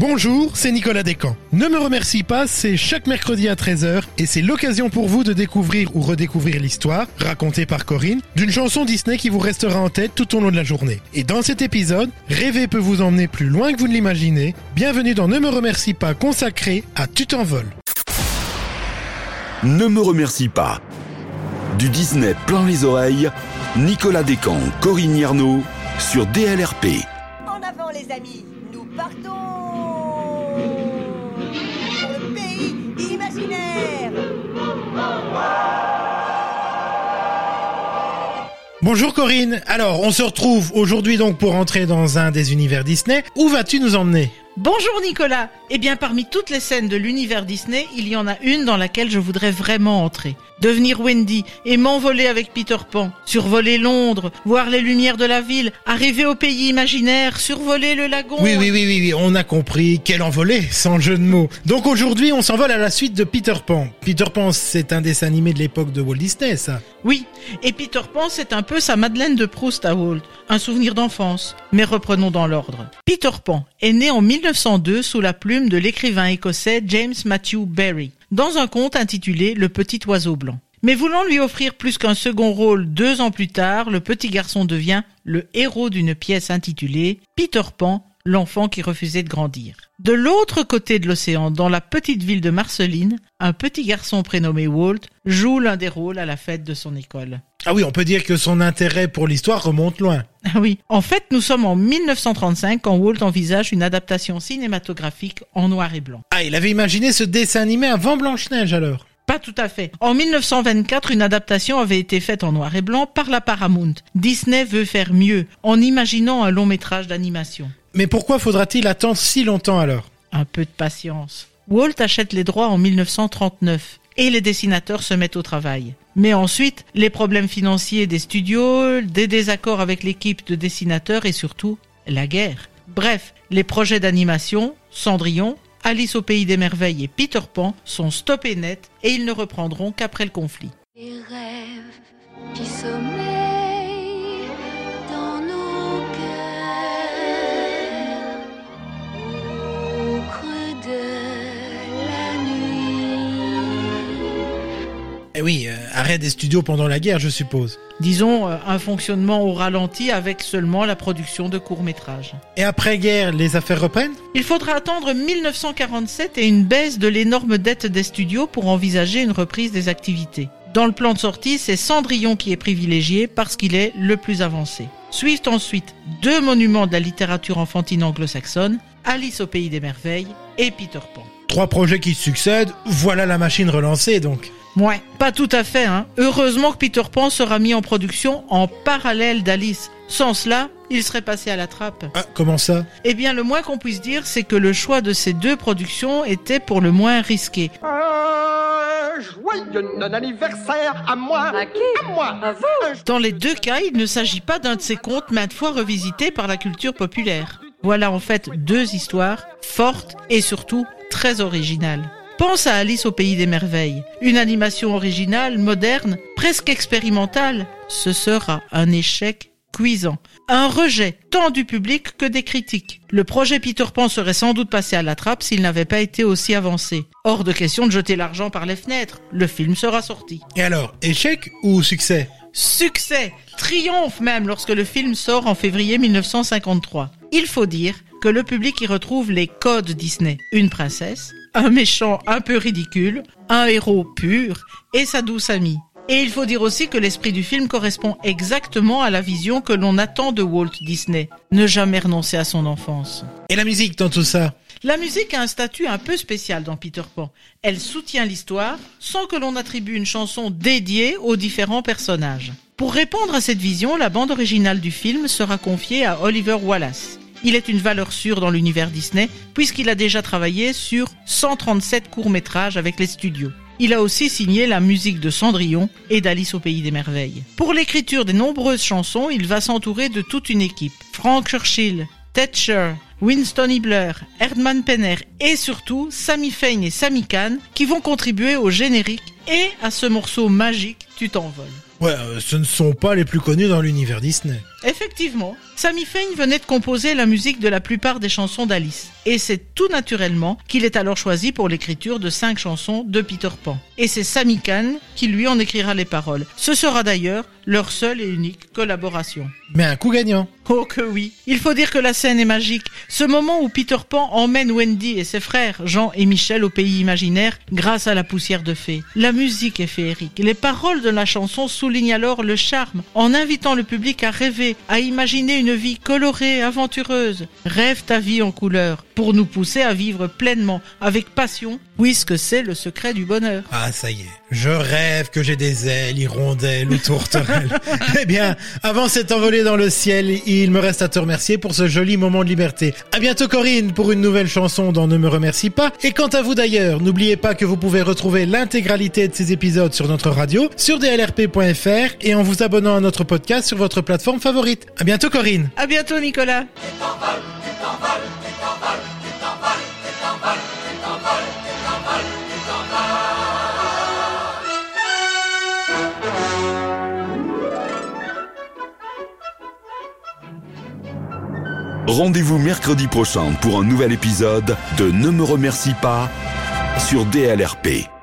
Bonjour, c'est Nicolas Descamps. Ne me remercie pas, c'est chaque mercredi à 13h et c'est l'occasion pour vous de découvrir ou redécouvrir l'histoire, racontée par Corinne, d'une chanson Disney qui vous restera en tête tout au long de la journée. Et dans cet épisode, rêver peut vous emmener plus loin que vous ne l'imaginez. Bienvenue dans Ne me remercie pas consacré à Tu t'envoles. Ne me remercie pas. Du Disney plein les oreilles, Nicolas Descamps, Corinne Yarnaud sur DLRP. Bonjour Corinne. Alors, on se retrouve aujourd'hui donc pour entrer dans un des univers Disney. Où vas-tu nous emmener? Bonjour Nicolas Eh bien parmi toutes les scènes de l'univers Disney, il y en a une dans laquelle je voudrais vraiment entrer. Devenir Wendy et m'envoler avec Peter Pan, survoler Londres, voir les lumières de la ville, arriver au pays imaginaire, survoler le lagon. Oui, oui, oui, oui, oui, on a compris. Quel envolé, sans jeu de mots. Donc aujourd'hui, on s'envole à la suite de Peter Pan. Peter Pan, c'est un dessin animé de l'époque de Walt Disney, ça. Oui, et Peter Pan c'est un peu sa Madeleine de Proust à Walt, un souvenir d'enfance. Mais reprenons dans l'ordre. Peter Pan est né en 1902 sous la plume de l'écrivain écossais James Matthew Barry dans un conte intitulé Le petit oiseau blanc. Mais voulant lui offrir plus qu'un second rôle deux ans plus tard, le petit garçon devient le héros d'une pièce intitulée Peter Pan, l'enfant qui refusait de grandir. De l'autre côté de l'océan, dans la petite ville de Marceline, un petit garçon prénommé Walt joue l'un des rôles à la fête de son école. Ah oui, on peut dire que son intérêt pour l'histoire remonte loin. Ah oui. En fait, nous sommes en 1935 quand Walt envisage une adaptation cinématographique en noir et blanc. Ah, il avait imaginé ce dessin animé avant Blanche-Neige alors Pas tout à fait. En 1924, une adaptation avait été faite en noir et blanc par la Paramount. Disney veut faire mieux en imaginant un long métrage d'animation. Mais pourquoi faudra-t-il attendre si longtemps alors? Un peu de patience. Walt achète les droits en 1939 et les dessinateurs se mettent au travail. Mais ensuite, les problèmes financiers des studios, des désaccords avec l'équipe de dessinateurs et surtout la guerre. Bref, les projets d'animation, Cendrillon, Alice au pays des merveilles et Peter Pan sont stoppés net et ils ne reprendront qu'après le conflit. Eh oui, euh, arrêt des studios pendant la guerre, je suppose. Disons euh, un fonctionnement au ralenti avec seulement la production de courts-métrages. Et après-guerre, les affaires reprennent? Il faudra attendre 1947 et une baisse de l'énorme dette des studios pour envisager une reprise des activités. Dans le plan de sortie, c'est Cendrillon qui est privilégié parce qu'il est le plus avancé. Suivent ensuite deux monuments de la littérature enfantine anglo-saxonne, Alice au pays des merveilles et Peter Pan. Trois projets qui succèdent, voilà la machine relancée donc. Ouais, pas tout à fait, hein. Heureusement que Peter Pan sera mis en production en parallèle d'Alice. Sans cela, il serait passé à la trappe. Ah, comment ça? Eh bien, le moins qu'on puisse dire, c'est que le choix de ces deux productions était pour le moins risqué. Un joyeux non-anniversaire à moi. À qui? À moi. À vous. Dans les deux cas, il ne s'agit pas d'un de ces contes maintes fois revisités par la culture populaire. Voilà en fait deux histoires fortes et surtout très originales. Pense à Alice au pays des merveilles. Une animation originale, moderne, presque expérimentale. Ce sera un échec cuisant. Un rejet tant du public que des critiques. Le projet Peter Pan serait sans doute passé à la trappe s'il n'avait pas été aussi avancé. Hors de question de jeter l'argent par les fenêtres. Le film sera sorti. Et alors, échec ou succès? Succès Triomphe même lorsque le film sort en février 1953. Il faut dire que le public y retrouve les codes Disney. Une princesse, un méchant un peu ridicule, un héros pur et sa douce amie. Et il faut dire aussi que l'esprit du film correspond exactement à la vision que l'on attend de Walt Disney. Ne jamais renoncer à son enfance. Et la musique dans tout ça? La musique a un statut un peu spécial dans Peter Pan. Elle soutient l'histoire sans que l'on attribue une chanson dédiée aux différents personnages. Pour répondre à cette vision, la bande originale du film sera confiée à Oliver Wallace. Il est une valeur sûre dans l'univers Disney puisqu'il a déjà travaillé sur 137 courts-métrages avec les studios. Il a aussi signé la musique de Cendrillon et d'Alice au pays des merveilles. Pour l'écriture des nombreuses chansons, il va s'entourer de toute une équipe. Frank Churchill, Thatcher, Winston Hibler, Erdman Penner et surtout Sammy Fain et Sammy Kahn qui vont contribuer au générique et à ce morceau magique Tu t'envoles. Ouais, euh, ce ne sont pas les plus connus dans l'univers Disney. Effectivement, Sammy Fain venait de composer la musique de la plupart des chansons d'Alice. Et c'est tout naturellement qu'il est alors choisi pour l'écriture de cinq chansons de Peter Pan. Et c'est Sammy Kahn qui lui en écrira les paroles. Ce sera d'ailleurs leur seule et unique collaboration. Mais un coup gagnant. Oh que oui. Il faut dire que la scène est magique. Ce moment où Peter Pan emmène Wendy et ses frères, Jean et Michel, au pays imaginaire grâce à la poussière de fée. La musique est féerique. Les paroles de la chanson soulignent alors le charme en invitant le public à rêver, à imaginer une vie colorée, aventureuse. Rêve ta vie en couleur pour nous pousser à vivre pleinement, avec passion, puisque c'est le secret du bonheur. Ah, ça y est. Je rêve que j'ai des ailes, hirondelles ou tourterelles. eh bien, avant cette envolée dans le ciel, il me reste à te remercier pour ce joli moment de liberté. À bientôt Corinne pour une nouvelle chanson dont Ne me remercie pas. Et quant à vous d'ailleurs, n'oubliez pas que vous pouvez retrouver l'intégralité de ces épisodes sur notre radio, sur dlrp.fr et en vous abonnant à notre podcast sur votre plateforme favorite. À bientôt Corinne. À bientôt Nicolas. Rendez-vous mercredi prochain pour un nouvel épisode de Ne me remercie pas sur DLRP.